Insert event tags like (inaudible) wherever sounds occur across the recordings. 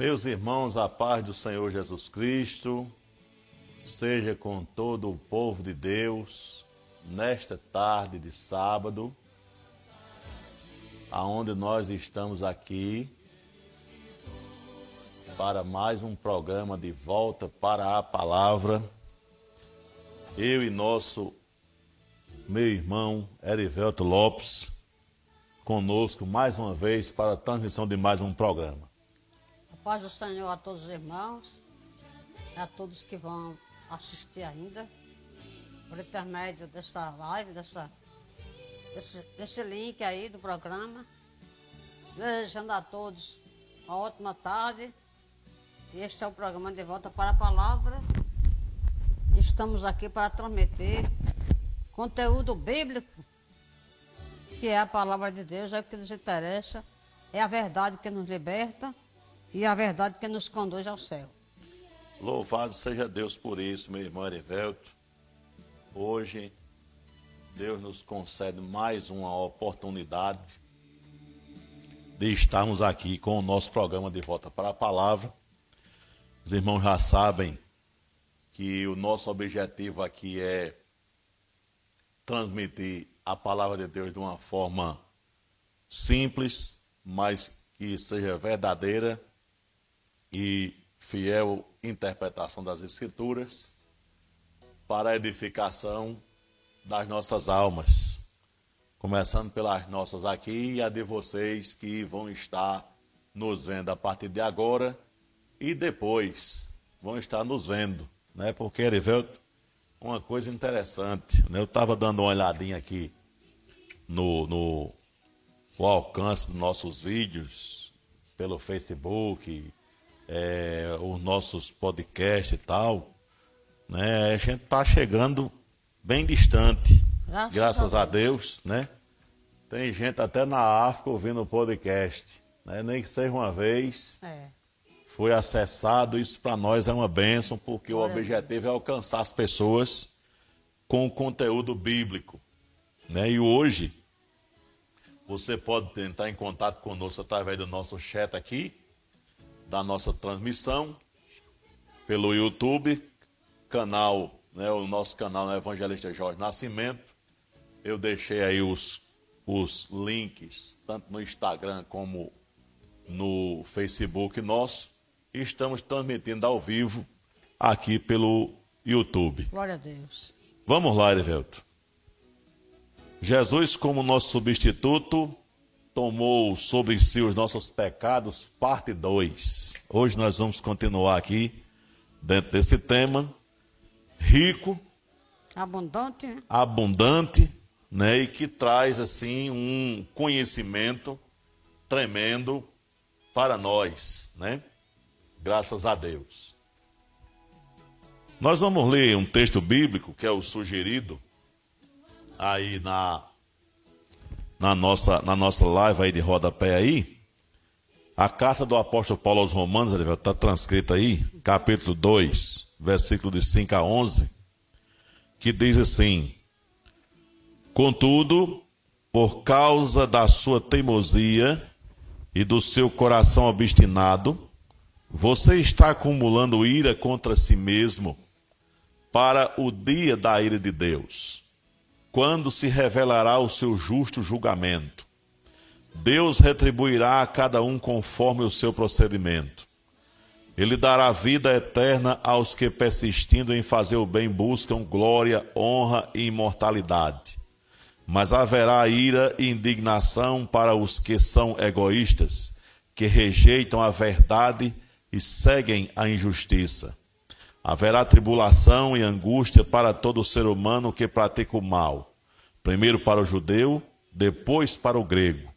Meus irmãos, a paz do Senhor Jesus Cristo seja com todo o povo de Deus nesta tarde de sábado, aonde nós estamos aqui para mais um programa de volta para a palavra. Eu e nosso meu irmão Erivelto Lopes conosco mais uma vez para a transmissão de mais um programa. Paz do Senhor a todos os irmãos, a todos que vão assistir ainda, por intermédio dessa live, dessa, desse, desse link aí do programa. Desejando a todos uma ótima tarde. Este é o programa de volta para a palavra. Estamos aqui para transmitir conteúdo bíblico, que é a palavra de Deus, é o que nos interessa, é a verdade que nos liberta e a verdade que nos conduz ao céu. Louvado seja Deus por isso, meu irmão Erivelto. Hoje, Deus nos concede mais uma oportunidade de estarmos aqui com o nosso programa de volta para a palavra. Os irmãos já sabem que o nosso objetivo aqui é transmitir a palavra de Deus de uma forma simples, mas que seja verdadeira e fiel interpretação das Escrituras para a edificação das nossas almas. Começando pelas nossas aqui e a de vocês que vão estar nos vendo a partir de agora e depois vão estar nos vendo, né? Porque, Erivelto, uma coisa interessante, né? Eu estava dando uma olhadinha aqui no, no o alcance dos nossos vídeos pelo Facebook, é, os nossos podcasts e tal, né? A gente está chegando bem distante, Graças graças, a a Deus, né? Tem gente até na África ouvindo o podcast, né? Nem que seja uma vez, É. foi acessado, isso para nós é uma bênção, porque Glória o objetivo é alcançar as pessoas com o conteúdo bíblico, né? E hoje você pode tentar em contato conosco através do nosso chat aqui, da nossa transmissão, pelo YouTube, canal, né, o nosso canal é Evangelista Jorge Nascimento. Eu deixei aí os, os links, tanto no Instagram como no Facebook nosso. E estamos transmitindo ao vivo aqui pelo YouTube. Glória a Deus. Vamos lá, Erivelto. Jesus, como nosso substituto, tomou sobre si os nossos pecados, parte 2. Hoje nós vamos continuar aqui, dentro desse tema, rico, Abundante, né? abundante, né, e que traz, assim, um conhecimento tremendo para nós, né? Graças a Deus. Nós vamos ler um texto bíblico, que é o sugerido, aí na, na, nossa, na nossa live aí de rodapé aí, a carta do apóstolo Paulo aos Romanos, está transcrita aí, capítulo 2, versículo de 5 a 11, que diz assim: Contudo, por causa da sua teimosia e do seu coração obstinado, você está acumulando ira contra si mesmo para o dia da ira de Deus quando se revelará o seu justo julgamento. Deus retribuirá a cada um conforme o seu procedimento. Ele dará vida eterna aos que, persistindo em fazer o bem, buscam glória, honra e imortalidade. Mas haverá ira e indignação para os que são egoístas, que rejeitam a verdade e seguem a injustiça. Haverá tribulação e angústia para todo ser humano que pratica o mal, primeiro para o judeu, depois para o grego.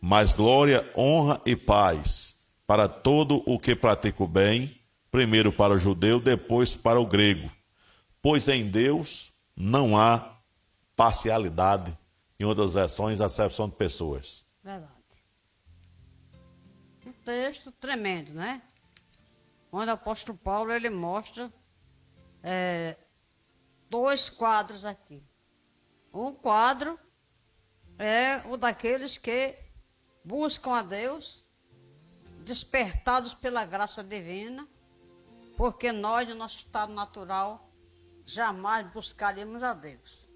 Mas glória, honra e paz para todo o que pratica o bem, primeiro para o judeu, depois para o grego. Pois em Deus não há parcialidade, em outras versões, acepção de pessoas. Verdade. Um texto tremendo, né? Onde o apóstolo Paulo ele mostra é, dois quadros aqui. Um quadro é o daqueles que buscam a Deus despertados pela graça divina, porque nós, no nosso estado natural, jamais buscaríamos a Deus.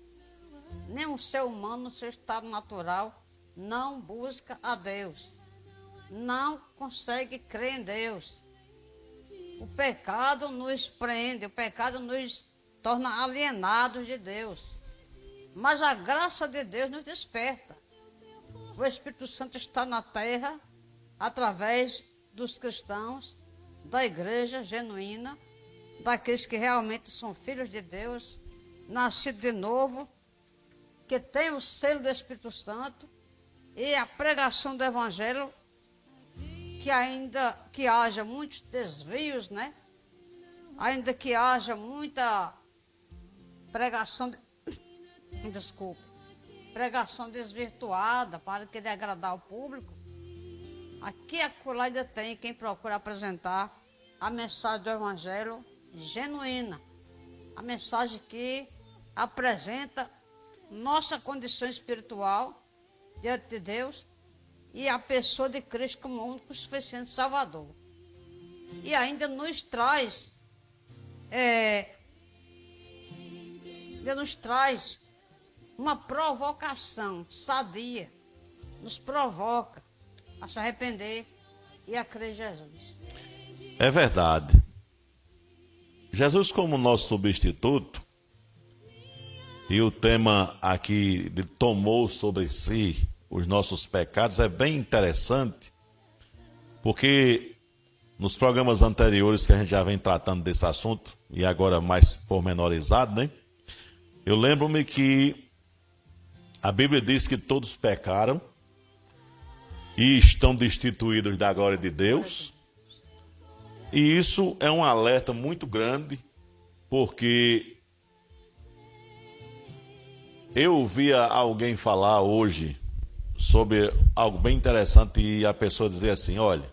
Nenhum ser humano, no seu estado natural, não busca a Deus. Não consegue crer em Deus. O pecado nos prende, o pecado nos torna alienados de Deus. Mas a graça de Deus nos desperta. O Espírito Santo está na terra através dos cristãos, da igreja genuína, daqueles que realmente são filhos de Deus, nascidos de novo, que tem o selo do Espírito Santo e a pregação do Evangelho, que ainda que haja muitos desvios, né? Ainda que haja muita pregação, de, (coughs) desculpa, pregação desvirtuada para querer agradar o público, aqui a acolá ainda tem quem procura apresentar a mensagem do Evangelho genuína, a mensagem que apresenta nossa condição espiritual diante de Deus e a pessoa de Cristo como único suficiente Salvador. E ainda nos traz, é, nos traz uma provocação sadia, nos provoca a se arrepender e a crer em Jesus. É verdade. Jesus, como nosso substituto, e o tema aqui tomou sobre si os nossos pecados é bem interessante, porque nos programas anteriores que a gente já vem tratando desse assunto, e agora mais pormenorizado, né? Eu lembro-me que a Bíblia diz que todos pecaram e estão destituídos da glória de Deus. E isso é um alerta muito grande, porque eu ouvia alguém falar hoje sobre algo bem interessante e a pessoa dizer assim: olha,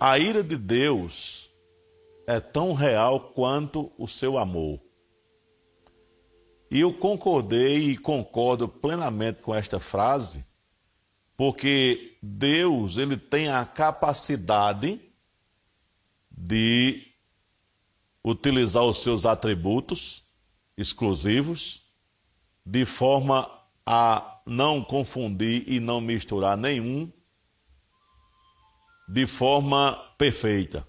a ira de Deus é tão real quanto o seu amor. E eu concordei e concordo plenamente com esta frase, porque Deus, ele tem a capacidade de utilizar os seus atributos exclusivos de forma a não confundir e não misturar nenhum de forma perfeita.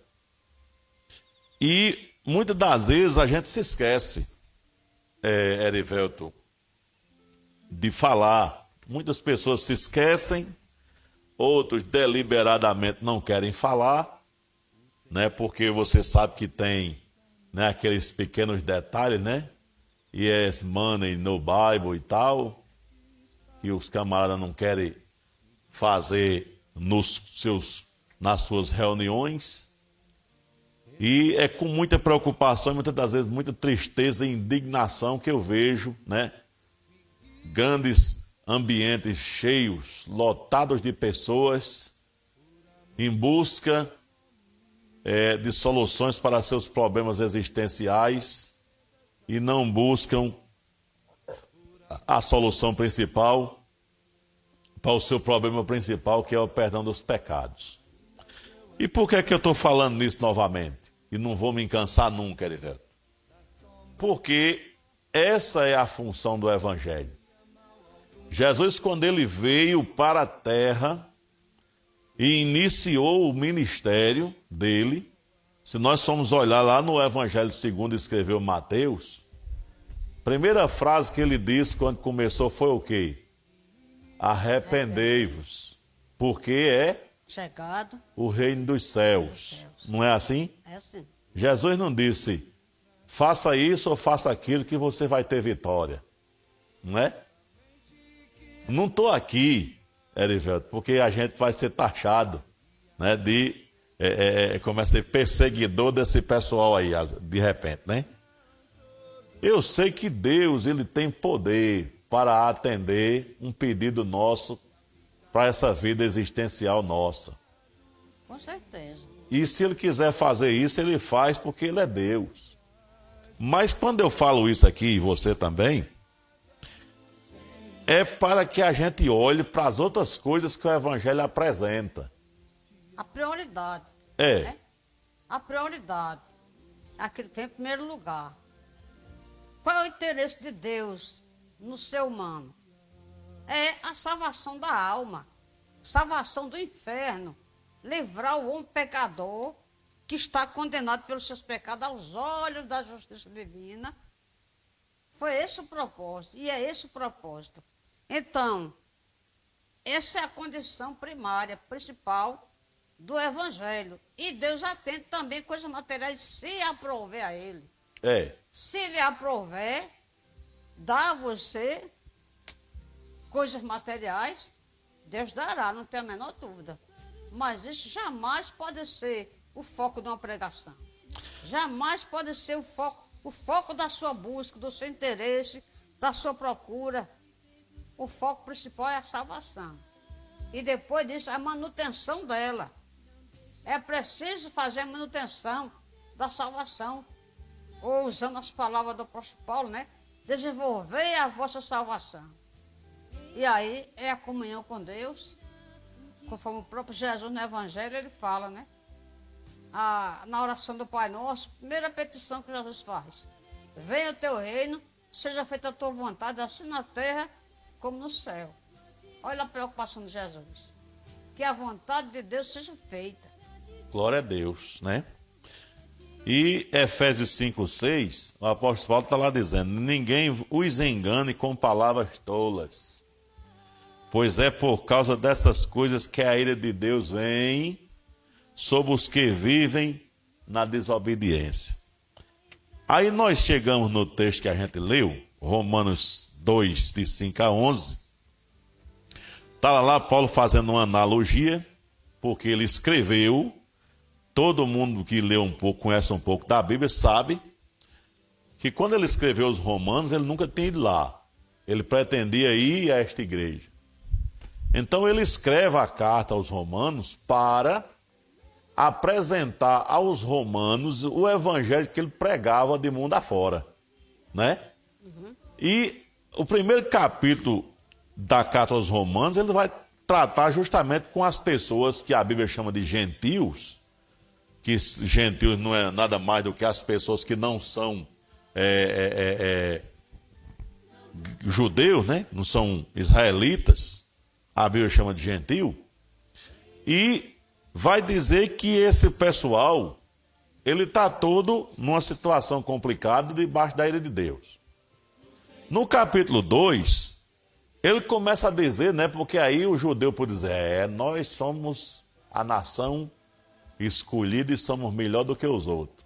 E muitas das vezes a gente se esquece, é, Erivelto, de falar. Muitas pessoas se esquecem, outros deliberadamente não querem falar, né? Porque você sabe que tem né, aqueles pequenos detalhes, né? Yes, money no Bible e tal que os camaradas não querem fazer nos seus, nas suas reuniões. E é com muita preocupação e muitas das vezes muita tristeza e indignação que eu vejo, né? Grandes ambientes cheios, lotados de pessoas, em busca é, de soluções para seus problemas existenciais e não buscam a solução principal para o seu problema principal, que é o perdão dos pecados. E por que, é que eu estou falando nisso novamente? E não vou me cansar nunca, Erivelto. Porque essa é a função do Evangelho. Jesus, quando ele veio para a terra e iniciou o ministério dele, se nós formos olhar lá no Evangelho segundo escreveu Mateus, Primeira frase que ele disse quando começou foi o quê? Arrependei-vos, porque é chegado o reino dos céus. Não é assim? É assim. Jesus não disse, faça isso ou faça aquilo que você vai ter vitória. Não é? Não estou aqui, Erivelto, porque a gente vai ser taxado né, de, é, é, é como é, perseguidor desse pessoal aí, de repente, né? Eu sei que Deus ele tem poder para atender um pedido nosso para essa vida existencial nossa. Com certeza. E se ele quiser fazer isso, ele faz porque ele é Deus. Mas quando eu falo isso aqui, e você também, é para que a gente olhe para as outras coisas que o Evangelho apresenta. A prioridade. É. Né? A prioridade. Aquilo que vem em primeiro lugar. Qual é o interesse de Deus no ser humano? É a salvação da alma, salvação do inferno, livrar o homem pecador que está condenado pelos seus pecados aos olhos da justiça divina. Foi esse o propósito, e é esse o propósito. Então, essa é a condição primária, principal do Evangelho. E Deus atende também coisas materiais, se aprover a Ele. É. Se lhe aprover, dá a você coisas materiais, Deus dará, não tem a menor dúvida. Mas isso jamais pode ser o foco de uma pregação. Jamais pode ser o foco, o foco da sua busca, do seu interesse, da sua procura. O foco principal é a salvação. E depois disso, a manutenção dela. É preciso fazer a manutenção da salvação. Ou usando as palavras do apóstolo Paulo, né? Desenvolver a vossa salvação. E aí é a comunhão com Deus, conforme o próprio Jesus no Evangelho ele fala, né? A, na oração do Pai Nosso, primeira petição que Jesus faz: Venha o teu reino, seja feita a tua vontade, assim na terra como no céu. Olha a preocupação de Jesus. Que a vontade de Deus seja feita. Glória a Deus, né? E Efésios 5, 6, o apóstolo Paulo está lá dizendo: Ninguém os engane com palavras tolas, pois é por causa dessas coisas que a ira de Deus vem sobre os que vivem na desobediência. Aí nós chegamos no texto que a gente leu, Romanos 2, de 5 a 11. Está lá Paulo fazendo uma analogia, porque ele escreveu todo mundo que lê um pouco, conhece um pouco da Bíblia, sabe que quando ele escreveu os Romanos, ele nunca tinha ido lá. Ele pretendia ir a esta igreja. Então ele escreve a carta aos Romanos para apresentar aos romanos o evangelho que ele pregava de mundo afora, né? Uhum. E o primeiro capítulo da carta aos romanos, ele vai tratar justamente com as pessoas que a Bíblia chama de gentios, que gentios não é nada mais do que as pessoas que não são é, é, é, é judeus, né? não são israelitas, a Bíblia chama de gentio, e vai dizer que esse pessoal, ele está todo numa situação complicada debaixo da ira de Deus. No capítulo 2, ele começa a dizer, né, porque aí o judeu pode dizer, é, nós somos a nação escolhido e somos melhor do que os outros.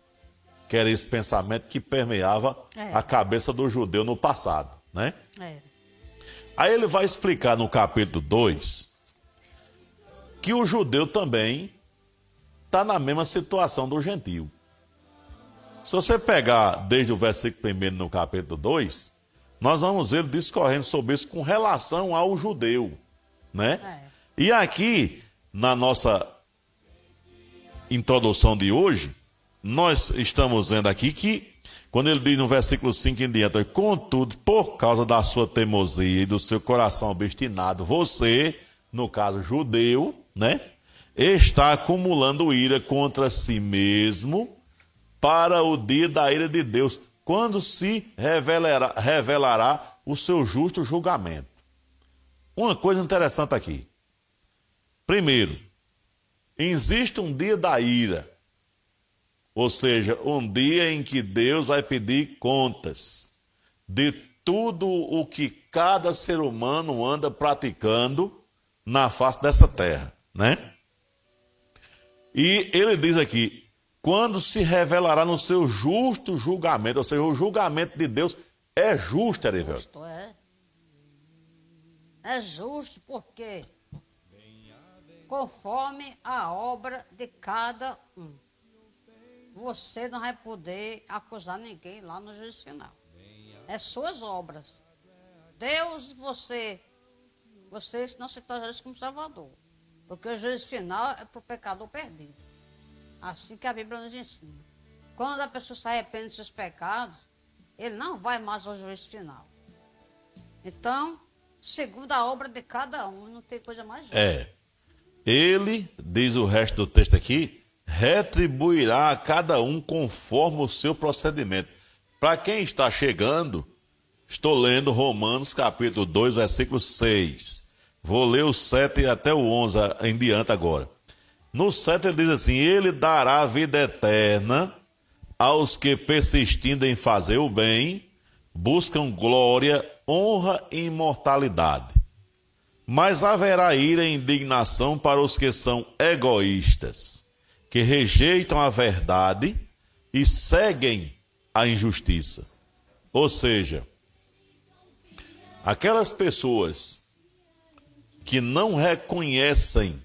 Que era esse pensamento que permeava é. a cabeça do judeu no passado, né? É. Aí ele vai explicar no capítulo 2 que o judeu também está na mesma situação do gentio. Se você pegar desde o versículo 1 no capítulo 2, nós vamos ver discorrendo sobre isso com relação ao judeu, né? É. E aqui, na nossa introdução de hoje, nós estamos vendo aqui que, quando ele diz no versículo 5 em diante, contudo, por causa da sua teimosia e do seu coração obstinado, você, no caso judeu, né, está acumulando ira contra si mesmo para o dia da ira de Deus, quando se revelará, revelará o seu justo julgamento. Uma coisa interessante aqui. Primeiro, Existe um dia da ira, ou seja, um dia em que Deus vai pedir contas de tudo o que cada ser humano anda praticando na face dessa terra, né? E ele diz aqui: quando se revelará no seu justo julgamento, ou seja, o julgamento de Deus é justo, Erivelto. Justo, é. É justo porque conforme a obra de cada um. Você não vai poder acusar ninguém lá no juízo final. É suas obras. Deus, você, você não se traz como Salvador. Porque o juízo final é para o pecador perdido. Assim que a Bíblia nos ensina. Quando a pessoa se arrepende dos seus pecados, ele não vai mais ao juízo final. Então, segundo a obra de cada um, não tem coisa mais justa. É. Ele, diz o resto do texto aqui, retribuirá a cada um conforme o seu procedimento. Para quem está chegando, estou lendo Romanos capítulo 2, versículo 6. Vou ler o 7 até o 11 em diante agora. No 7 ele diz assim: Ele dará vida eterna aos que, persistindo em fazer o bem, buscam glória, honra e imortalidade. Mas haverá ira e indignação para os que são egoístas, que rejeitam a verdade e seguem a injustiça. Ou seja, aquelas pessoas que não reconhecem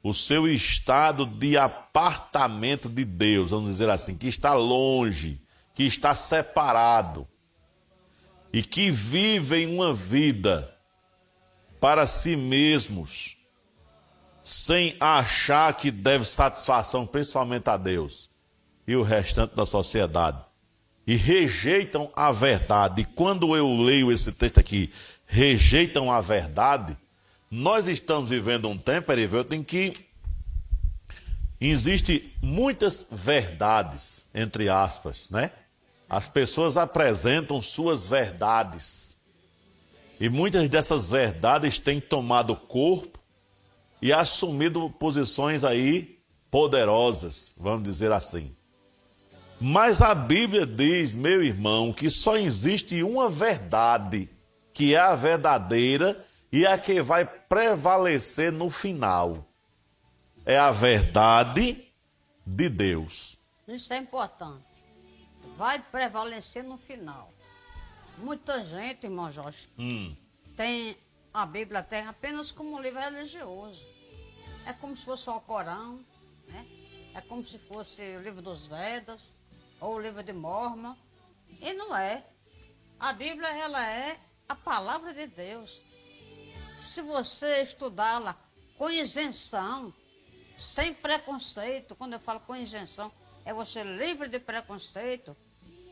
o seu estado de apartamento de Deus, vamos dizer assim, que está longe, que está separado e que vivem uma vida para si mesmos, sem achar que deve satisfação principalmente a Deus e o restante da sociedade, e rejeitam a verdade. E quando eu leio esse texto aqui, rejeitam a verdade, nós estamos vivendo um tempo, Erivelto, em que existe muitas verdades, entre aspas, né? As pessoas apresentam suas verdades. E muitas dessas verdades têm tomado corpo e assumido posições aí poderosas, vamos dizer assim. Mas a Bíblia diz, meu irmão, que só existe uma verdade, que é a verdadeira e a que vai prevalecer no final. É a verdade de Deus. Isso é importante. Vai prevalecer no final. Muita gente, irmão Jorge, hum. tem a Bíblia tem apenas como um livro religioso. É como se fosse o Corão, né? É como se fosse o livro dos Vedas ou o livro de Mormon. E não é. A Bíblia ela é a palavra de Deus se você estudá-la com isenção, sem preconceito, quando eu falo com isenção, é você livre de preconceito,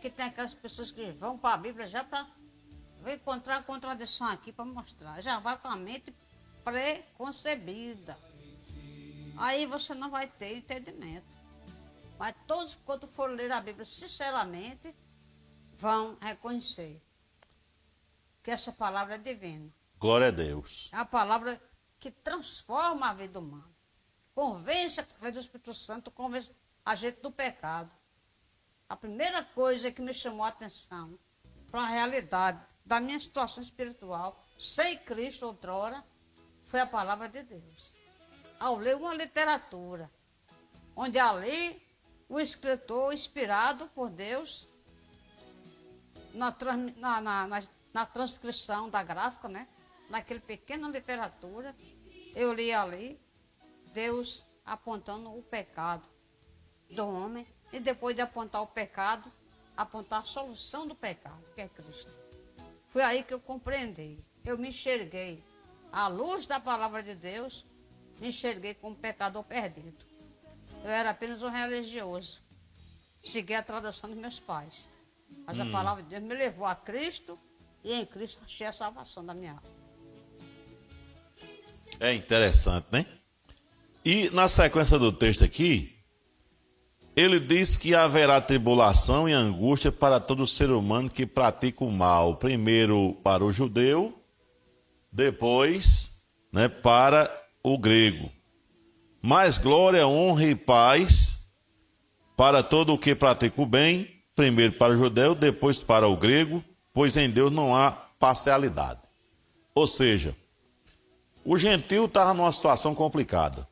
que tem aquelas pessoas que vão para a Bíblia já para encontrar contradição aqui para mostrar. Já vai com a mente preconcebida. Aí você não vai ter entendimento. Mas todos quando for ler a Bíblia sinceramente, vão reconhecer que essa palavra é divina. Glória a Deus. É a palavra que transforma a vida humana. Convence através do Espírito Santo, convence a gente do pecado. A primeira coisa que me chamou a atenção para a realidade da minha situação espiritual, sem Cristo outrora, foi a palavra de Deus. Ao ler uma literatura, onde ali o escritor, inspirado por Deus, na, na, na, na transcrição da gráfica, né? naquele pequena literatura, eu li ali Deus apontando o pecado do homem e depois de apontar o pecado, apontar a solução do pecado, que é Cristo. Foi aí que eu compreendi, eu me enxerguei. À luz da palavra de Deus, me enxerguei como pecador perdido. Eu era apenas um religioso. Segui a tradição dos meus pais. Mas hum. a palavra de Deus me levou a Cristo e em Cristo achei a salvação da minha alma. É interessante, né? E na sequência do texto aqui, ele diz que haverá tribulação e angústia para todo ser humano que pratica o mal. Primeiro para o judeu, depois né, para o grego. Mais glória, honra e paz para todo o que pratica o bem, primeiro para o judeu, depois para o grego, pois em Deus não há parcialidade. Ou seja, o gentil estava numa situação complicada.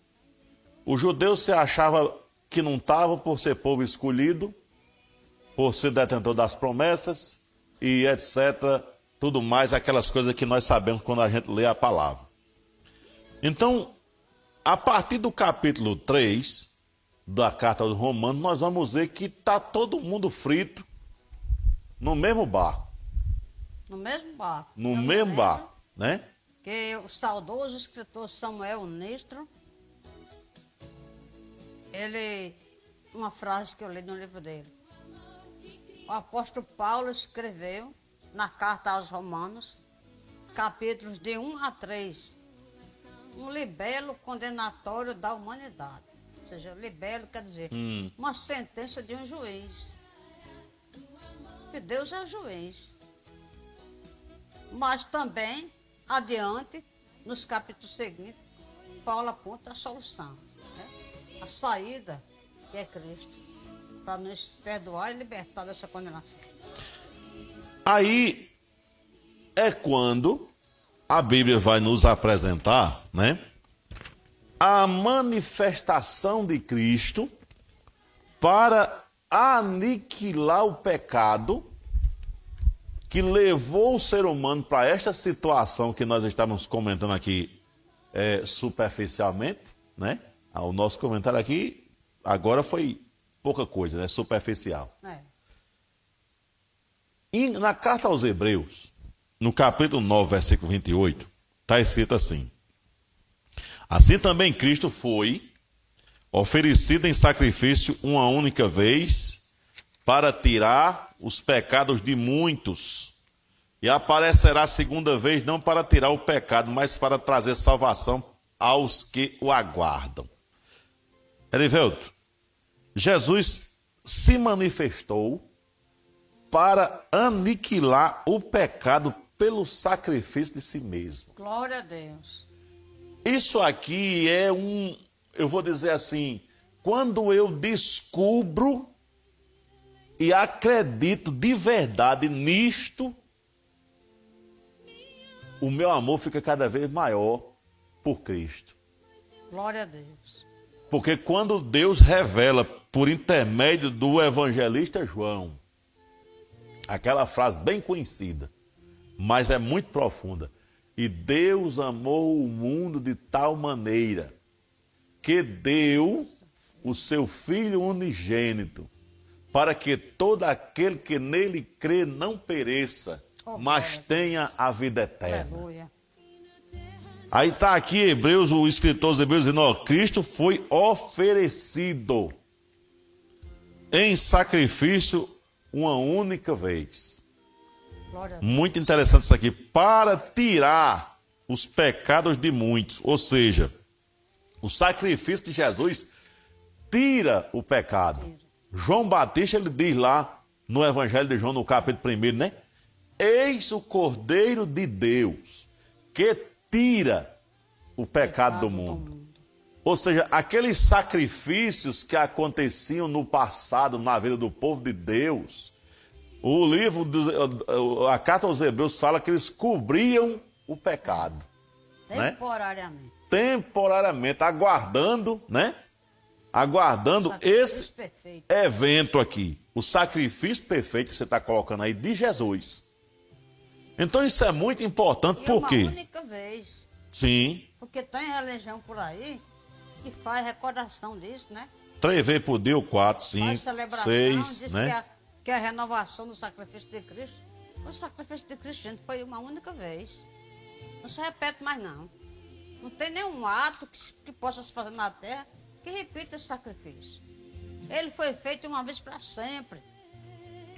O judeu se achava que não estava por ser povo escolhido, por ser detentor das promessas e etc. Tudo mais, aquelas coisas que nós sabemos quando a gente lê a palavra. Então, a partir do capítulo 3 da carta aos Romanos, nós vamos ver que está todo mundo frito no mesmo barco. No mesmo barco. No mesmo barco, né? que o saudoso escritor Samuel Nistro, ele, uma frase que eu li no livro dele. O apóstolo Paulo escreveu na carta aos Romanos, capítulos de 1 a 3. Um libelo condenatório da humanidade. Ou seja, libelo quer dizer Hum. uma sentença de um juiz. Que Deus é juiz. Mas também, adiante, nos capítulos seguintes, Paulo aponta a solução. A saída, que é Cristo, para nos perdoar e libertar dessa condenação. Aí é quando a Bíblia vai nos apresentar, né? A manifestação de Cristo para aniquilar o pecado que levou o ser humano para esta situação que nós estamos comentando aqui é, superficialmente, né? Ah, O nosso comentário aqui agora foi pouca coisa, né? Superficial. É. E na carta aos Hebreus, no capítulo 9, versículo 28, está escrito assim: Assim também Cristo foi oferecido em sacrifício uma única vez para tirar os pecados de muitos, e aparecerá segunda vez não para tirar o pecado, mas para trazer salvação aos que o aguardam. Erivelto, Jesus se manifestou para aniquilar o pecado pelo sacrifício de si mesmo. Glória a Deus. Isso aqui é um, eu vou dizer assim, quando eu descubro e acredito de verdade nisto, o meu amor fica cada vez maior por Cristo. Glória a Deus. Porque quando Deus revela por intermédio do evangelista João, aquela frase bem conhecida, mas é muito profunda. E Deus amou o mundo de tal maneira que deu o seu Filho unigênito, para que todo aquele que nele crê não pereça, Oh, mas tenha a vida eterna. Aí está aqui Hebreus, o escritor dos Hebreus dizendo, ó, Cristo foi oferecido em sacrifício uma única vez. Muito interessante isso aqui, para tirar os pecados de muitos. Ou seja, o sacrifício de Jesus tira o pecado. João Batista, ele diz lá no Evangelho de João, no capítulo 1, né? Eis o Cordeiro de Deus que tira o pecado do mundo. Ou seja, aqueles sacrifícios que aconteciam no passado na vida do povo de Deus, o livro, dos, a carta aos Hebreus fala que eles cobriam o pecado, né? Temporariamente. temporariamente, aguardando, né? Aguardando esse perfeito. evento aqui, o sacrifício perfeito que você está colocando aí de Jesus. Então isso é muito importante, E por uma quê? única vez. Sim, Porque tem religião por aí que faz recordação disso, né? três vezes por dia, quatro, cinco, celebração, seis, diz né? que, é, que é a renovação do sacrifício de Cristo. O sacrifício de Cristo, gente, foi uma única vez. Não se repete mais, não. Não tem nenhum ato que, que possa se fazer na terra que repita esse sacrifício. Ele foi feito uma vez para sempre.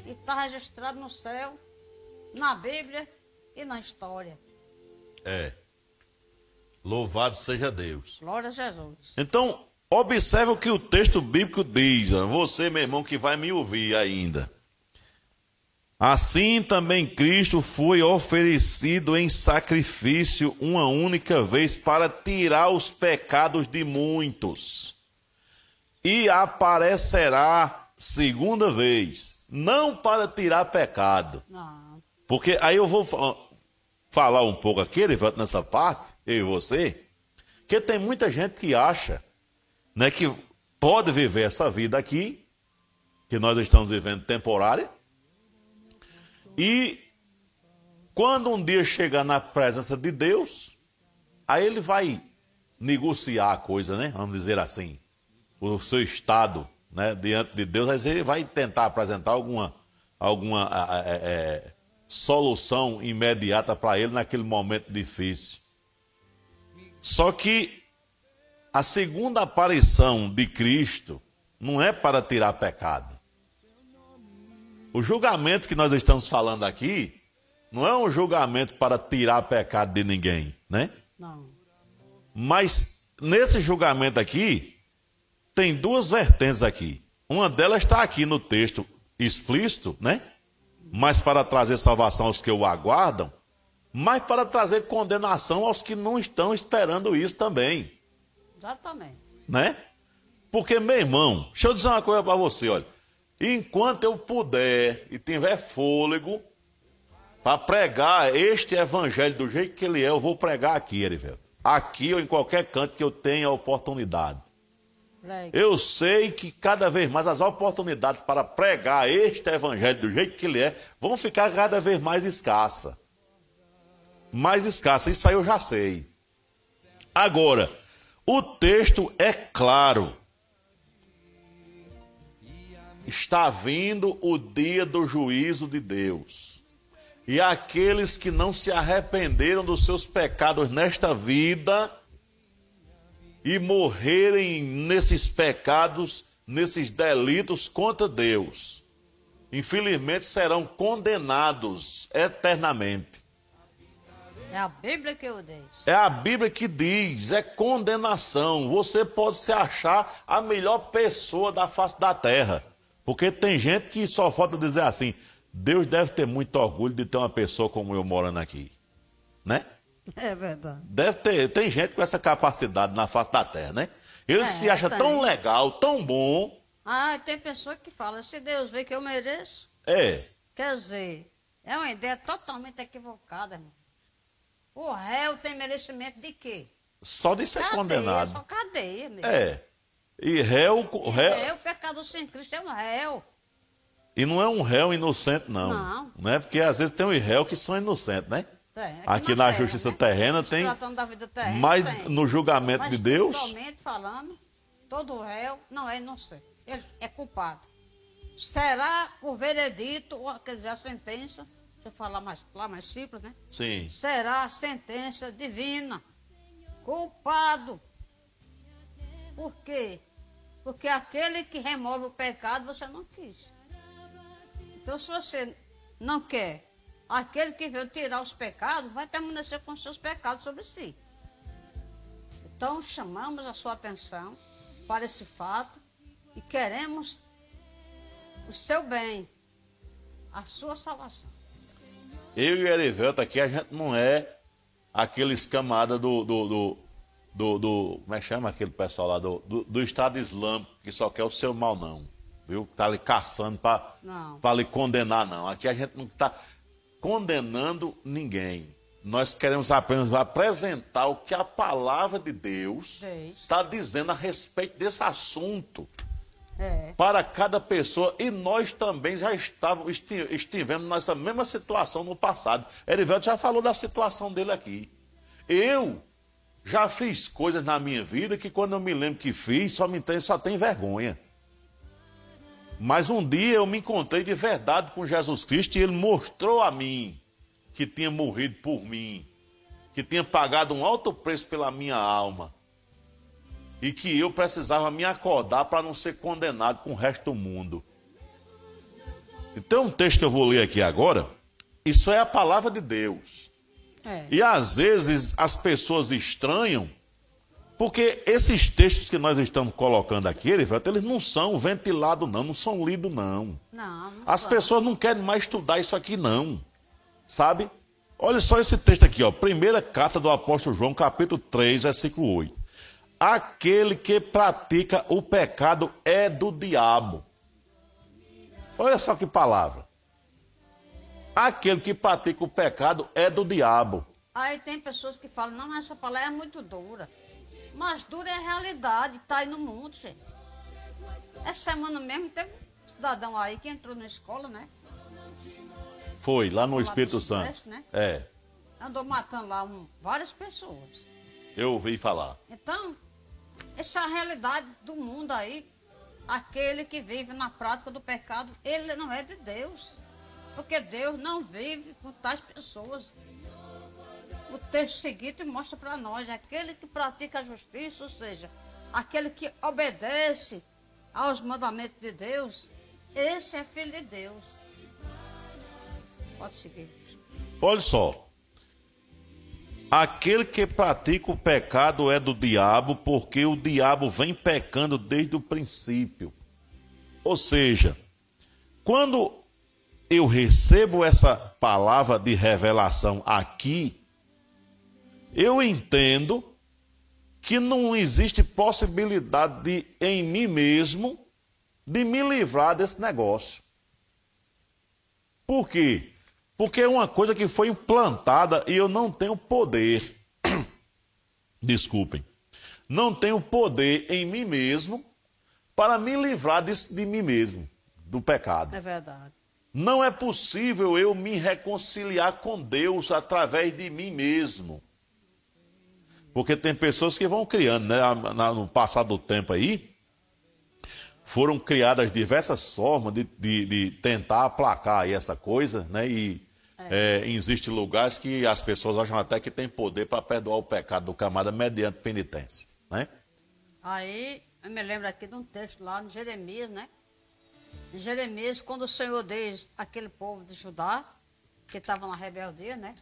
E está registrado no céu, na Bíblia e na história. É. Louvado seja Deus. Glória a Jesus. Então, observe o que o texto bíblico diz. Você, meu irmão, que vai me ouvir ainda. Assim também Cristo foi oferecido em sacrifício uma única vez para tirar os pecados de muitos. E aparecerá segunda vez, não para tirar pecado, Não. Porque aí eu vou fa- falar um pouco aqui, nessa parte, eu e você, que tem muita gente que acha né, que pode viver essa vida aqui, que nós estamos vivendo temporária, e quando um dia chegar na presença de Deus, aí ele vai negociar a coisa, né? Vamos dizer assim, o seu estado né, diante de Deus, aí ele vai tentar apresentar alguma, alguma é, é, solução imediata para ele naquele momento difícil. Só que a segunda aparição de Cristo não é para tirar pecado. O julgamento que nós estamos falando aqui Não é um julgamento para tirar pecado de ninguém, né? Não. Mas nesse julgamento aqui, tem duas vertentes aqui. Uma delas está aqui no texto explícito, né? Mas para trazer salvação aos que o aguardam, mas para trazer condenação aos que não estão esperando isso também, Exatamente. né? Porque, meu irmão, deixa eu dizer uma coisa para você, olha. Enquanto eu puder e tiver fôlego para pregar este evangelho do jeito que ele é, eu vou pregar aqui, Erivelto. Aqui ou em qualquer canto que eu tenha oportunidade. Eu sei que cada vez mais as oportunidades para pregar este evangelho do jeito que ele é vão ficar cada vez mais escassas. Mais escassas, isso aí eu já sei. Agora, o texto é claro. Está vindo o dia do juízo de Deus. E aqueles que não se arrependeram dos seus pecados nesta vida e morrerem nesses pecados, nesses delitos contra Deus, infelizmente serão condenados eternamente. É a Bíblia que eu deixo. É a Bíblia que diz, é condenação. Você pode se achar a melhor pessoa da face da terra. Porque tem gente que só falta dizer assim: Deus deve ter muito orgulho de ter uma pessoa como eu morando aqui. Né? É verdade. Deve ter, tem gente com essa capacidade na face da terra, né? Ele É, se acha tão legal, tão bom. Ah, tem pessoa que fala, se Deus vê que eu mereço, É, quer dizer, é uma ideia totalmente equivocada, irmão. O réu tem merecimento de quê? só de ser Cadeia, É condenado. só cadeia mesmo. É. E réu, E réu, réu, pecador sem Cristo é um réu. e não é um réu inocente, não. Não. Né? Porque às vezes tem uns réus que são inocentes, né? Tem, Aqui na na terra, justiça né? terrena tem, terrena, mas tem. no julgamento Mas de Deus, falando, todo réu não é inocente. Ele é culpado. Será o veredito, ou, quer dizer, a sentença, deixa eu falar mais, lá mais simples, né? sim, Será a sentença divina. Culpado. Por quê? Porque aquele que remove o pecado você não quis. Então, se você não quer, aquele que veio tirar os pecados vai permanecer com os seus pecados sobre si. Então, chamamos a sua atenção para esse fato e queremos o seu bem, a sua salvação. eu e o Erivelto aqui, a gente não é aqueles camada do, do, do, do, do- como é que chama aquele pessoal lá, do, do, do Estado Islâmico, que só quer o seu mal, não. Viu? Tá ali caçando para lhe condenar, não. Aqui a gente não está condenando ninguém. Nós queremos apenas apresentar o que a palavra de Deus está dizendo a respeito desse assunto É. para cada pessoa e nós também já estávamos, esti- estivemos nessa mesma situação no passado. Erivelto já falou da situação dele aqui. Eu já fiz coisas na minha vida que quando eu me lembro que fiz, só me tem, só tem vergonha. Mas um dia eu me encontrei de verdade com Jesus Cristo e ele mostrou a mim que tinha morrido por mim, que tinha pagado um alto preço pela minha alma e que eu precisava me acordar para não ser condenado com o resto do mundo. Então, um texto que eu vou ler aqui agora, isso é a palavra de Deus. É. E às vezes as pessoas estranham, porque esses textos que nós estamos colocando aqui, Erivelto, eles não são ventilados, não, não são lidos, não. Não, não As pessoas não querem mais estudar isso aqui, não. Sabe? Olha só esse texto aqui, ó. Primeira carta do apóstolo João, capítulo 3, versículo 8. Aquele que pratica o pecado é do diabo. Olha só que palavra. Aquele que pratica o pecado é do diabo. Aí tem pessoas que falam, não, essa palavra é muito dura. Mas dura é a realidade que está aí no mundo, gente. Essa semana mesmo teve um cidadão aí que entrou na escola, né? Foi, lá no Lá Espírito Santo. Sudeste, né? É, Andou matando lá um- várias pessoas. eu ouvi falar. Então, essa é a realidade do mundo aí. Aquele que vive na prática do pecado, ele não é de Deus. Porque Deus não vive com tais pessoas. O texto seguinte mostra para nós, aquele que pratica a justiça, ou seja, aquele que obedece aos mandamentos de Deus, esse é filho de Deus. Pode seguir. Olha só. Aquele que pratica o pecado é do diabo, porque o diabo vem pecando desde o princípio. Ou seja, quando eu recebo essa palavra de revelação aqui, eu entendo que não existe possibilidade de, em mim mesmo, de me livrar desse negócio. Por quê? Porque é uma coisa que foi implantada e eu não tenho poder. (clears throat) Desculpem. Não tenho poder em mim mesmo para me livrar de, de mim mesmo, do pecado. É verdade. Não é possível eu me reconciliar com Deus através de mim mesmo. Porque tem pessoas que vão criando, né? No passado do tempo aí, foram criadas diversas formas de, de, de tentar aplacar aí essa coisa, né? E é. É, existem lugares que as pessoas acham até que tem poder para perdoar o pecado do camada mediante penitência, né? Aí, eu me lembro aqui de um texto lá no Jeremias, né? Em Jeremias, quando o Senhor diz aquele povo de Judá, que estava na rebeldia, né?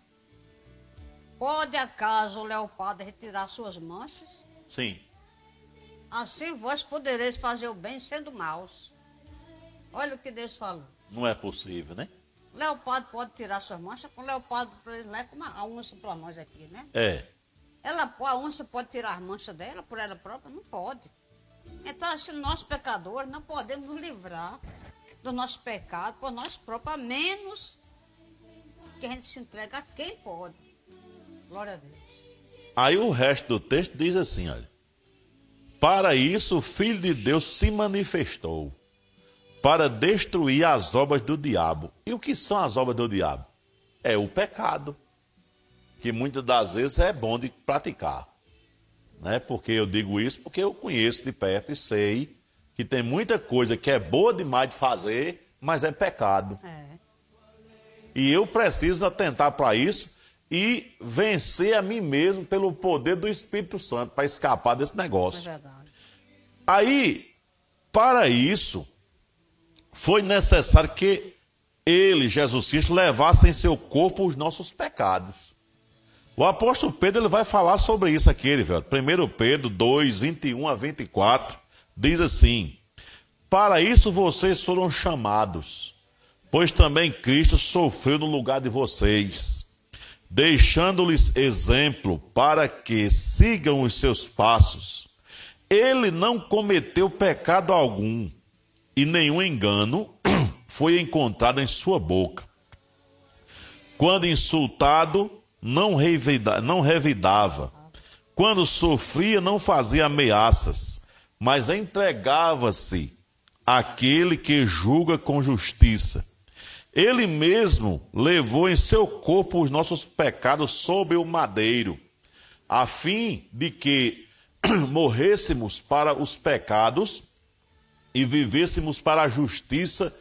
Pode acaso o leopardo retirar suas manchas? Sim. Assim vós podereis fazer o bem sendo maus. Olha o que Deus falou. Não é possível, né? Leopardo pode tirar suas manchas, com leopardo ele é como a onça para nós aqui, né? É. Ela, a onça pode tirar as manchas dela por ela própria? Não pode. Então, assim, nós pecadores não podemos nos livrar do nosso pecado por nós próprios, a menos que a gente se entregue a quem pode. Glória a Deus. Aí o resto do texto diz assim, olha. Para isso o Filho de Deus se manifestou, para destruir as obras do diabo. E o que são as obras do diabo? É o pecado, que muitas das vezes é bom de praticar. Né? Porque eu digo isso porque eu conheço de perto e sei que tem muita coisa que é boa demais de fazer, mas é pecado. É. E eu preciso atentar para isso e vencer a mim mesmo pelo poder do Espírito Santo para escapar desse negócio. É. Aí, para isso, foi necessário que ele, Jesus Cristo, levasse em seu corpo os nossos pecados. O apóstolo Pedro ele vai falar sobre isso aqui, ele, velho. 1 Pedro 2, 21 a 24, diz assim: Para isso vocês foram chamados, pois também Cristo sofreu no lugar de vocês, deixando-lhes exemplo para que sigam os seus passos ele não cometeu pecado algum e nenhum engano (clears throat) foi encontrado em sua boca. Quando insultado, não, não revidava. Quando sofria, não fazia ameaças, mas entregava-se àquele que julga com justiça. Ele mesmo levou em seu corpo os nossos pecados sobre o madeiro, a fim de que (clears throat) morrêssemos para os pecados e vivêssemos para a justiça,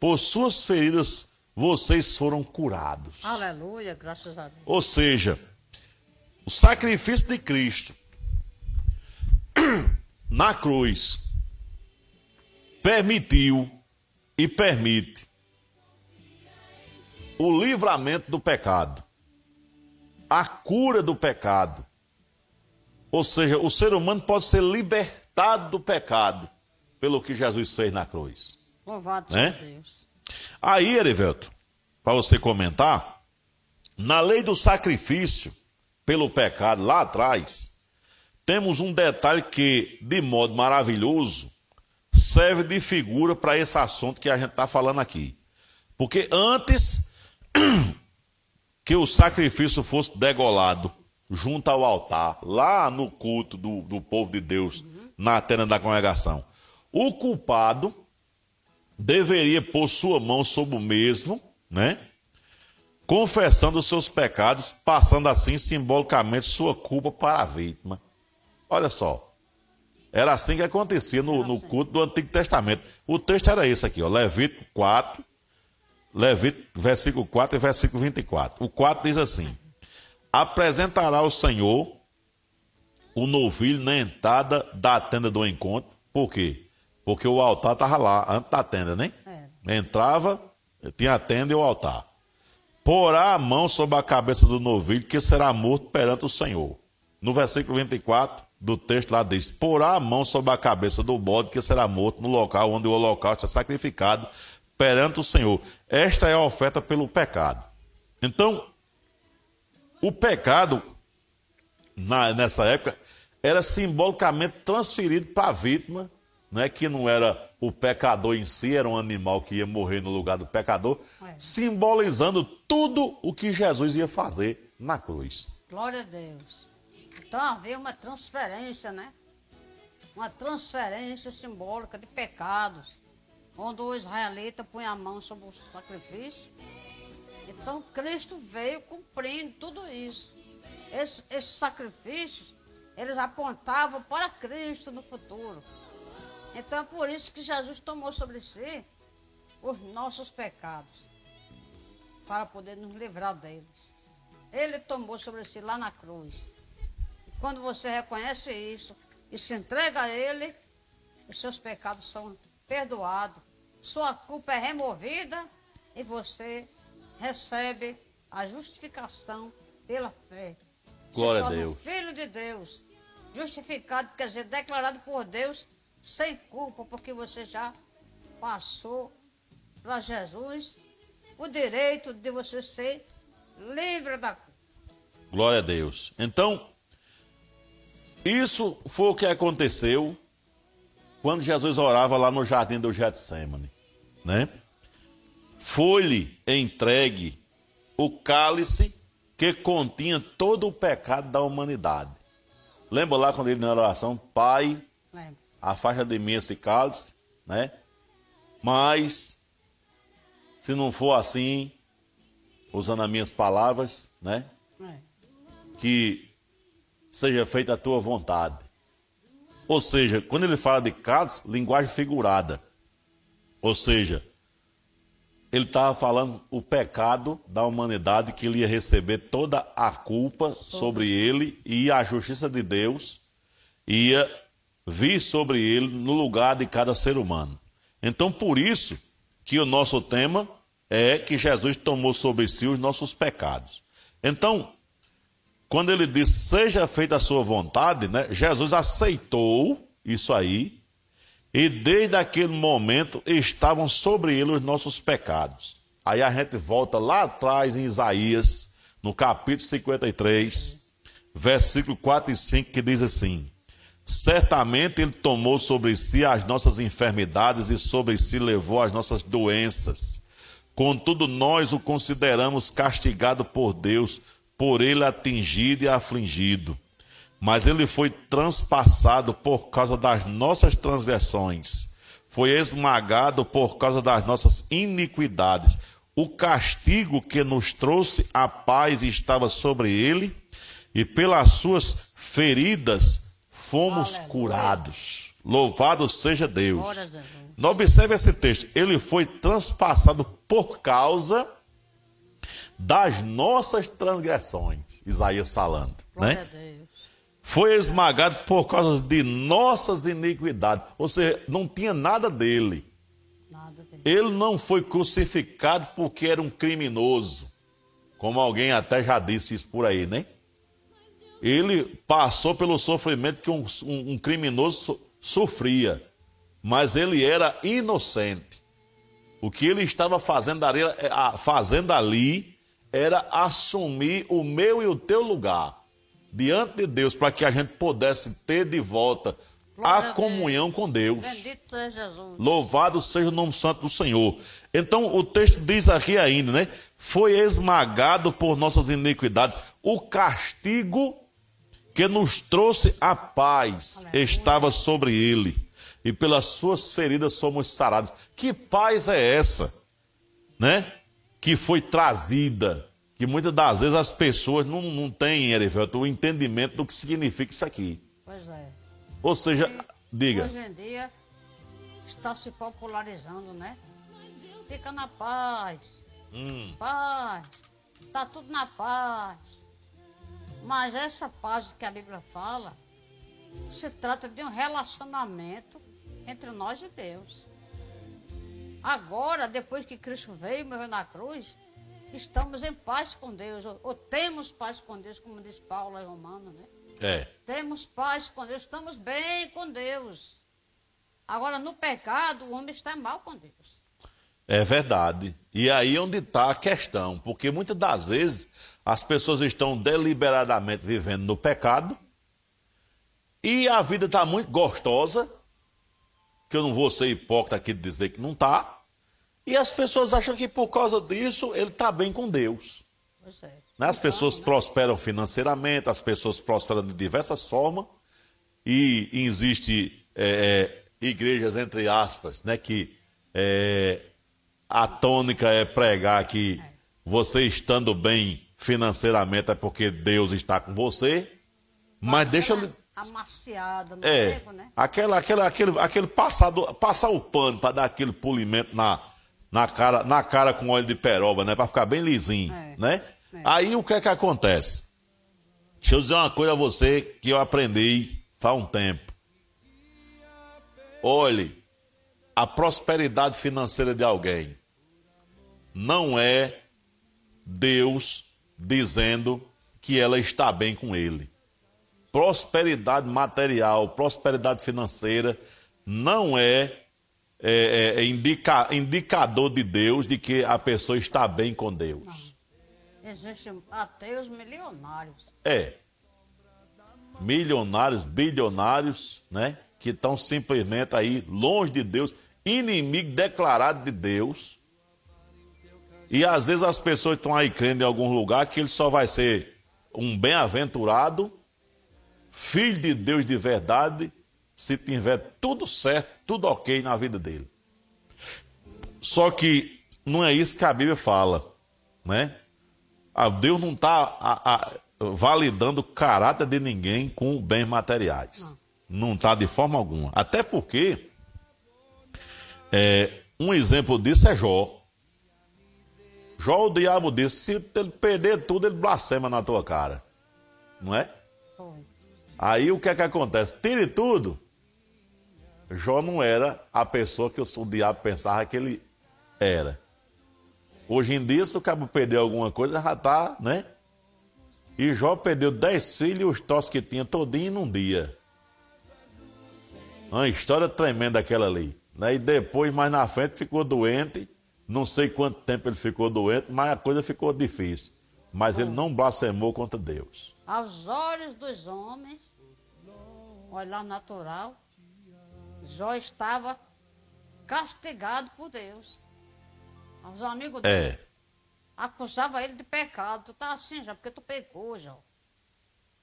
por suas feridas vocês foram curados. Aleluia, graças a Deus. Ou seja, o sacrifício de Cristo (clears throat) na cruz permitiu e permite o livramento do pecado, a cura do pecado, ou seja, o ser humano pode ser libertado do pecado pelo que Jesus fez na cruz. Louvado né? seja Deus. Aí, Erivelto, para você comentar, na lei do sacrifício pelo pecado lá atrás, temos um detalhe que, de modo maravilhoso, serve de figura para esse assunto que a gente está falando aqui. Porque antes (coughs) que o sacrifício fosse degolado junto ao altar, lá no culto do, do povo de Deus, na tenda da congregação. O culpado deveria pôr sua mão sobre o mesmo, né? Confessando os seus pecados, passando assim simbolicamente sua culpa para a vítima. Olha só. Era assim que acontecia no, no culto do Antigo Testamento. O texto era esse aqui, ó, Levítico 4, Levítico, versículo 4 e versículo 24. O 4 diz assim: apresentará ao Senhor o novilho na entrada da tenda do encontro. Por quê? Porque o altar estava lá, antes da tenda, né? É. Entrava, tinha a tenda e o altar. porá a mão sobre a cabeça do novilho, que será morto perante o Senhor. No versículo 24 do texto lá diz: porá a mão sobre a cabeça do bode, que será morto no local onde o holocausto é sacrificado perante o Senhor. Esta é a oferta pelo pecado. Então, o pecado, na, nessa época, era simbolicamente transferido para a vítima, né, que não era o pecador em si, era um animal que ia morrer no lugar do pecador, é. simbolizando tudo o que Jesus ia fazer na cruz. Glória a Deus. Então havia uma transferência, né? Uma transferência simbólica de pecados, onde o israelita punha a mão sobre o sacrifício. Então Cristo veio cumprindo tudo isso. Esses, esses sacrifícios, eles apontavam para Cristo no futuro. Então é por isso que Jesus tomou sobre si os nossos pecados, para poder nos livrar deles. Ele tomou sobre si lá na cruz. E quando você reconhece isso e se entrega a Ele, os seus pecados são perdoados, sua culpa é removida e você recebe a justificação pela fé. Glória a Deus. Filho de Deus, justificado, quer dizer, declarado por Deus sem culpa, porque você já passou para Jesus o direito de você ser livre da culpa. Glória a Deus. Então, isso foi o que aconteceu quando Jesus orava lá no jardim do Getsemane, né? Foi-lhe entregue o cálice que continha todo o pecado da humanidade. Lembra lá quando ele na oração, Pai, Lembra afasta de mim esse cálice, né? Mas, se não for assim, usando as minhas palavras, né? É. Que seja feita a tua vontade. Ou seja, quando ele fala de cálice, linguagem figurada. Ou seja, ele estava falando o pecado da humanidade que ele ia receber toda a culpa sobre ele e a justiça de Deus ia vir sobre ele no lugar de cada ser humano. Então, por isso que o nosso tema é que Jesus tomou sobre si os nossos pecados. Então, quando ele diz seja feita a sua vontade, né, Jesus aceitou isso aí, e desde aquele momento estavam sobre ele os nossos pecados. Aí a gente volta lá atrás em Isaías, no capítulo 53, versículo 4 e 5, que diz assim: Certamente Ele tomou sobre si as nossas enfermidades e sobre si levou as nossas doenças. Contudo, nós o consideramos castigado por Deus, por Ele atingido e afligido. Mas Ele foi transpassado por causa das nossas transgressões, foi esmagado por causa das nossas iniquidades. O castigo que nos trouxe a paz estava sobre Ele, e pelas suas feridas fomos curados. Louvado seja Deus. Não observe esse texto. Ele foi transpassado por causa das nossas transgressões. Isaías falando. né? Foi esmagado por causa de nossas iniquidades. Ou seja, não tinha nada dele. Nada dele. Ele não foi crucificado porque era um criminoso. Como alguém até já disse isso por aí, né? ele passou pelo sofrimento que um, um, um criminoso sofria, mas ele era inocente. O que ele estava fazendo ali, é, fazendo ali era assumir o meu e o teu lugar diante de Deus, para que a gente pudesse ter de volta Glória a comunhão com Deus. Bendito seja Jesus. Louvado seja o nome santo do Senhor. Então o texto diz aqui ainda, né? Foi esmagado por nossas iniquidades. O castigo que nos trouxe a paz Aleluia. estava sobre ele, e pelas suas feridas somos sarados. Que paz é essa, né? Que foi trazida, que muitas das vezes as pessoas não, não têm, Erivelto, o entendimento do que significa isso aqui. Pois é. Ou seja, hoje, diga. Hoje em dia está se popularizando, né? Fica na paz. Hum. Paz. Está tudo na paz. Mas essa paz que a Bíblia fala se trata de um relacionamento entre nós e Deus. Agora, depois que Cristo veio e morreu na cruz, estamos em paz com Deus, ou, ou temos paz com Deus, como diz Paulo em Romano, né? É. Temos paz com Deus, estamos bem com Deus. Agora, no pecado, o homem está mal com Deus. É verdade. E aí é onde está a questão, porque muitas das vezes as pessoas estão deliberadamente vivendo no pecado e a vida está muito gostosa, que eu não vou ser hipócrita aqui de dizer que não está, e as pessoas acham que por causa disso ele está bem com Deus. É. Né? As pessoas prosperam financeiramente, as pessoas prosperam de diversas formas, e existe é, é, igrejas, entre aspas, né, que é, a tônica é pregar que você estando bem financeiramente é porque Deus está com você, mas deixa Amaciada no é, tempo, né? aquela, aquela, aquele, aquele passado, passar o pano para dar aquele polimento na, na, cara, na cara com óleo de peroba, né? Para ficar bem lisinho, É, né? é. Aí o que é que acontece? Deixa eu dizer uma coisa a você que eu aprendi faz um tempo. Olhe, a prosperidade financeira de alguém não é Deus dizendo que ela está bem com ele prosperidade material, prosperidade financeira, não é, é, é indica- indicador de Deus de que a pessoa está bem com Deus. Existem ateus milionários. É. Milionários, bilionários, né? Que estão simplesmente aí longe de Deus, inimigo declarado de Deus. E às vezes as pessoas estão aí crendo em algum lugar que ele só vai ser um bem-aventurado, filho de Deus de verdade, se tiver tudo certo, tudo ok na vida dele. Só que não é isso que a Bíblia fala, né? Ah, Deus não está validando o caráter de ninguém com bens materiais. Não está de forma alguma. Até porque é, um exemplo disso é Jó. Jó, o diabo disse: se ele perder tudo, ele blasfema na tua cara. Não é? Aí o que é que acontece? Tire tudo. Jó não era a pessoa que o diabo pensava que ele era. Hoje em dia, se o cabo perder alguma coisa, já tá, né? E Jó perdeu 10 filhos os tossos que tinha todinho num dia. Uma história tremenda aquela ali. Né? E depois, mais na frente, ficou doente. Não sei quanto tempo ele ficou doente, mas a coisa ficou difícil. Mas ele não blasfemou contra Deus. Aos olhos dos homens, olhar natural, Jó estava castigado por Deus. Os amigos dele É, acusavam ele de pecado. Tu tá assim já, porque tu pecou, Jó.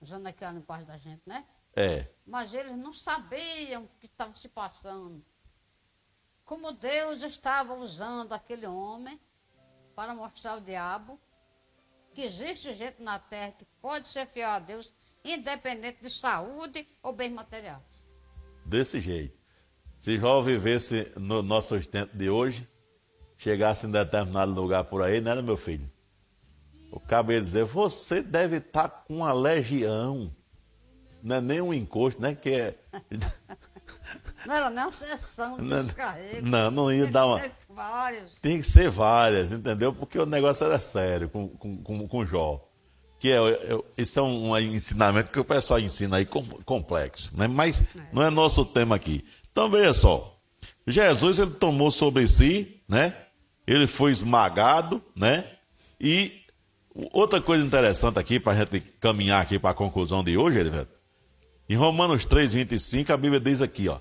Usando aqui a linguagem da gente, né? é. Mas eles não sabiam o que estava se passando. Como Deus estava usando aquele homem para mostrar ao diabo que existe gente na terra que pode ser fiel a Deus, independente de saúde ou bens materiais. Desse jeito. Se Jó vivesse no nossos tempos de hoje, chegasse em determinado lugar por aí, não era meu filho? O cabo ia dizer, você deve estar com uma legião. Não é nem um encosto, né? Que é. (laughs) Não era nem uma sessão de Não, descarrego. não, não ia dar que uma- Vários. Tem que ser várias, entendeu? Porque o negócio era sério com, com, com, com Jó. Que é, é- isso é um, ensinamento que o pessoal ensina aí com- complexo, né? Mas não é nosso tema aqui. Então veja só. Jesus ele tomou sobre si, né? Ele foi esmagado, né? E outra coisa interessante aqui para a gente caminhar aqui para a conclusão de hoje, Elivelto. Em Romanos 3, 25, a Bíblia diz aqui, ó.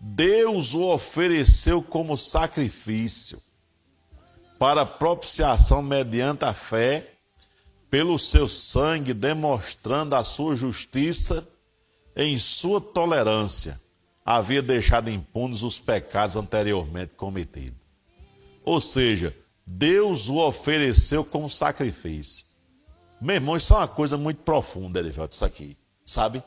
Deus o ofereceu como sacrifício para propiciação mediante a fé, pelo seu sangue, demonstrando a sua justiça em sua tolerância, havia deixado impunes os pecados anteriormente cometidos. Ou seja, Deus o ofereceu como sacrifício. Meu irmão, isso é uma coisa muito profunda, Erivelto, isso aqui, sabe?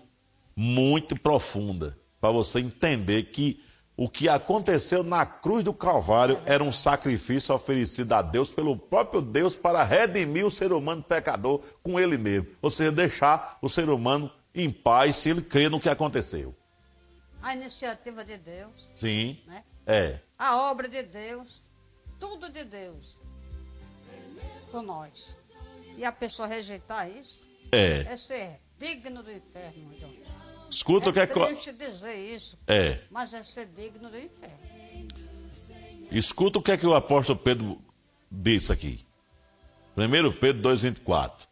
Muito profunda, para você entender que o que aconteceu na cruz do Calvário era um sacrifício oferecido a Deus pelo próprio Deus para redimir o ser humano pecador com ele mesmo. Ou seja, deixar o ser humano em paz se ele crê no que aconteceu. A iniciativa de Deus, Sim, né? é. A obra de Deus, tudo de Deus. por nós. E a pessoa rejeitar isso É. é ser digno do inferno, Deus. Escuta o que é que. triste dizer isso, É. mas é ser digno do inferno. Escuta o que é que o apóstolo Pedro disse aqui. 1 Pedro 2,24.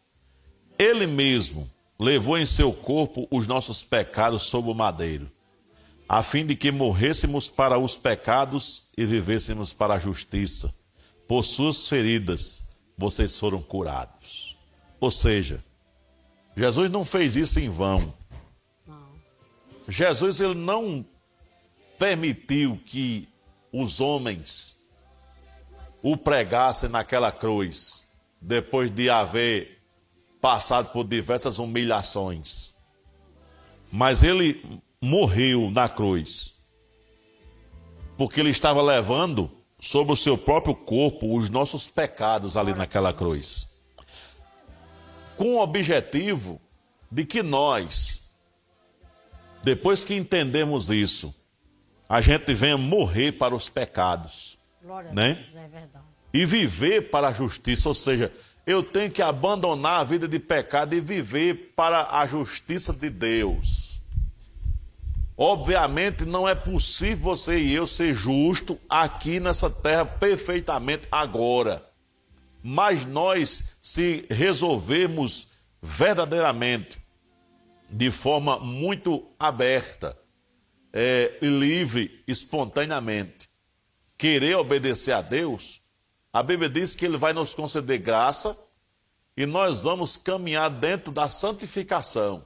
Ele mesmo levou em seu corpo os nossos pecados sob o madeiro, a fim de que morrêssemos para os pecados e vivêssemos para a justiça. Por suas feridas vocês foram curados. Ou seja, Jesus não fez isso em vão. Jesus ele não permitiu que os homens o pregassem naquela cruz, depois de haver passado por diversas humilhações. Mas ele morreu na cruz, porque ele estava levando sobre o seu próprio corpo os nossos pecados ali naquela cruz. Com o objetivo de que nós, depois que entendemos isso, a gente venha morrer para os pecados Glória Né? Deus, é verdade. e viver para a justiça, ou seja, eu tenho que abandonar a vida de pecado e viver para a justiça de Deus. Obviamente não é possível você e eu ser justo aqui nessa terra perfeitamente agora. Mas nós, se resolvermos verdadeiramente, de forma muito aberta é, e livre, espontaneamente, querer obedecer a Deus, a Bíblia diz que Ele vai nos conceder graça e nós vamos caminhar dentro da santificação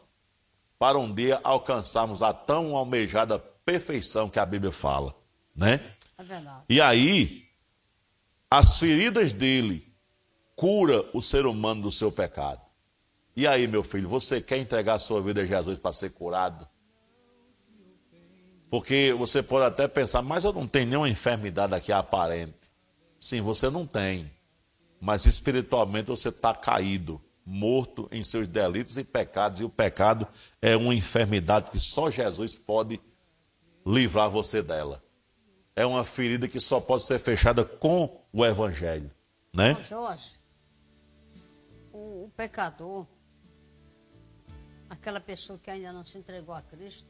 para um dia alcançarmos a tão almejada perfeição que a Bíblia fala, né? É verdade. E aí, as feridas dele cura o ser humano do seu pecado. E aí, meu filho, você quer entregar a sua vida a Jesus para ser curado? Porque você pode até pensar, mas eu não tenho nenhuma enfermidade aqui aparente. Sim, você não tem. Mas espiritualmente você está caído, morto em seus delitos e pecados. E o pecado é uma enfermidade que só Jesus pode livrar você dela. É uma ferida que só pode ser fechada com o Evangelho. Né? Jorge, o, o pecador, aquela pessoa que ainda não se entregou a Cristo,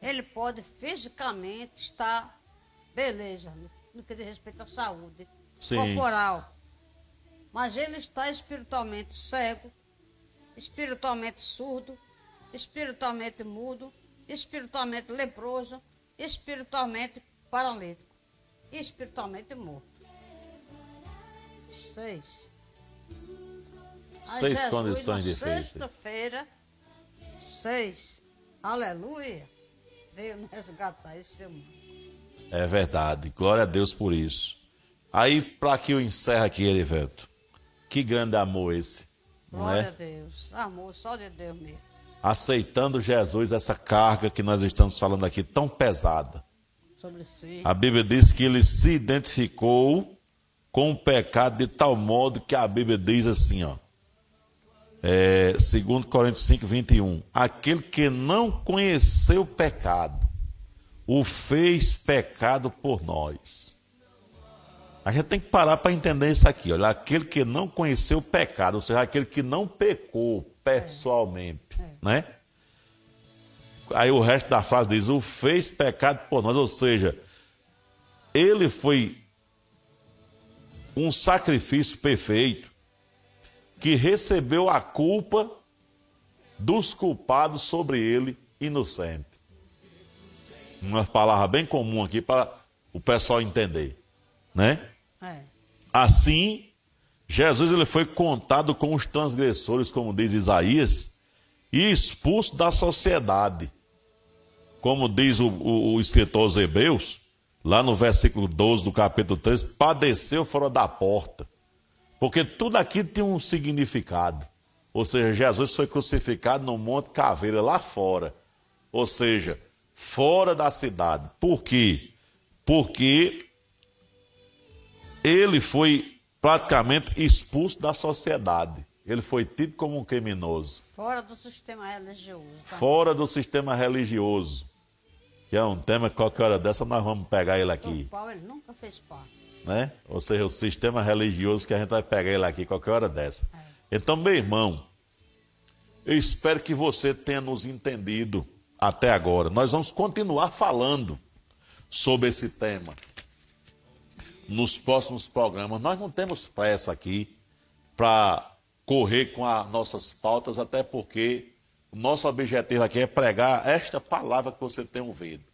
ele pode fisicamente estar beleza, no, no que diz respeito à saúde Sim. corporal. Mas ele está espiritualmente cego, espiritualmente surdo, espiritualmente mudo, espiritualmente leproso, espiritualmente paralítico e espiritualmente morto. Seis. Aí Seis Jesus, condições difíceis. Sexta-feira, seis. Aleluia. Veio nos resgatar esse humano. É verdade. Glória a Deus por isso. Aí, para que eu encerre aqui, Erivelto, que grande amor esse, não Glória a é? Deus. Amor só de Deus mesmo. Aceitando Jesus essa carga que nós estamos falando aqui tão pesada. Sobre si. A Bíblia diz que ele se identificou com o pecado de tal modo que a Bíblia diz assim, ó. É, 2 Coríntios 5, 21. Aquele que não conheceu o pecado, o fez pecado por nós. A gente tem que parar para entender isso aqui. Olha, aquele que não conheceu o pecado, ou seja, aquele que não pecou pessoalmente, né? Aí o resto da frase diz: o fez pecado por nós, ou seja, ele foi um sacrifício perfeito que recebeu a culpa dos culpados sobre ele inocente. Uma palavra bem comum aqui para o pessoal entender, né? É. Assim, Jesus ele foi contado com os transgressores, como diz Isaías, e expulso da sociedade. Como diz o, o, o escritor aos Hebreus, lá no versículo 12 do capítulo 3, padeceu fora da porta. Porque tudo aqui tem um significado. Ou seja, Jesus foi crucificado no Monte Caveira, lá fora. Ou seja, fora da cidade. Por quê? Porque ele foi praticamente expulso da sociedade. Ele foi tido como um criminoso, Fora do sistema religioso. Tá? fora do sistema religioso. Que é um tema que qualquer hora dessa nós vamos pegar ele Do aqui. qual ele nunca fez parte. né? Ou seja, o sistema religioso que a gente vai pegar ele aqui qualquer hora dessa. Então, meu irmão, eu espero que você tenha nos entendido até agora. Nós vamos continuar falando sobre esse tema nos próximos programas. Nós não temos pressa aqui para correr com as nossas pautas, até porque o nosso objetivo aqui é pregar esta palavra que você tem ouvido.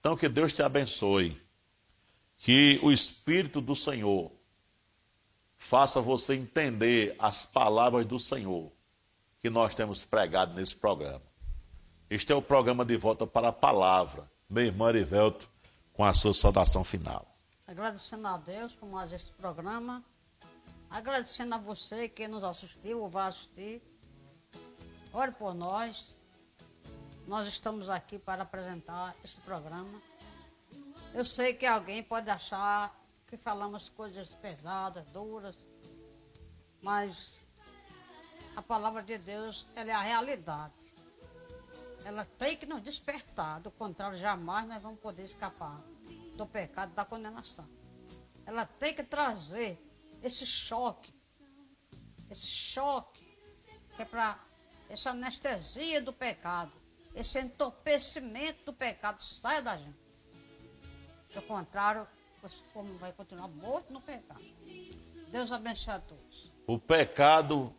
Então, que Deus te abençoe. Que o Espírito do Senhor faça você entender as palavras do Senhor que nós temos pregado nesse programa. Este é o programa de volta para a palavra. Meu irmão Arivelto, com a sua saudação final. Agradecendo a Deus por mais este programa. Agradecendo a você que nos assistiu ou vai assistir. Ore por nós. Nós estamos aqui para apresentar este programa. Eu sei que alguém pode achar que falamos coisas pesadas, duras, mas a palavra de Deus ela é a realidade. Ela tem que nos despertar, do contrário, jamais nós vamos poder escapar do pecado, da condenação. Ela tem que trazer esse choque, esse choque, que é para essa anestesia do pecado, esse entorpecimento do pecado saia da gente. Do contrário, você vai continuar morto no pecado. Deus abençoe a todos. O pecado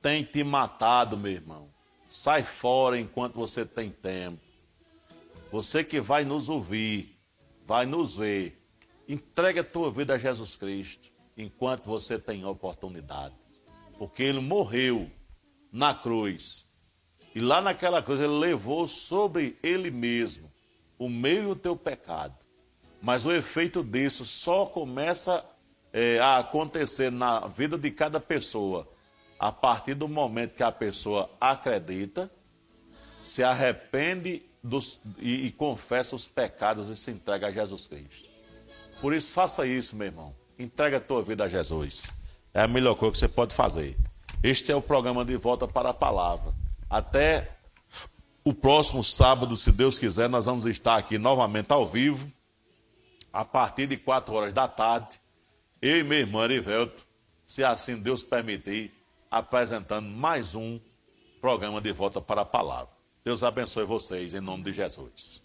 tem te matado, meu irmão. Sai fora enquanto você tem tempo. Você que vai nos ouvir, vai nos ver. Entregue a tua vida a Jesus Cristo enquanto você tem oportunidade. Porque ele morreu na cruz. E lá naquela cruz ele levou sobre ele mesmo o meio do teu pecado. Mas o efeito disso só começa é, a acontecer na vida de cada pessoa a partir do momento que a pessoa acredita, se arrepende dos, e, e confessa os pecados e se entrega a Jesus Cristo. Por isso, faça isso, meu irmão. Entrega a tua vida a Jesus. É a melhor coisa que você pode fazer. Este é o programa de volta para a palavra. Até o próximo sábado, se Deus quiser, nós vamos estar aqui novamente ao vivo, a partir de 4 horas da tarde. Eu e minha irmã Erivelto, se assim Deus permitir, apresentando mais um programa de volta para a palavra. Deus abençoe vocês em nome de Jesus.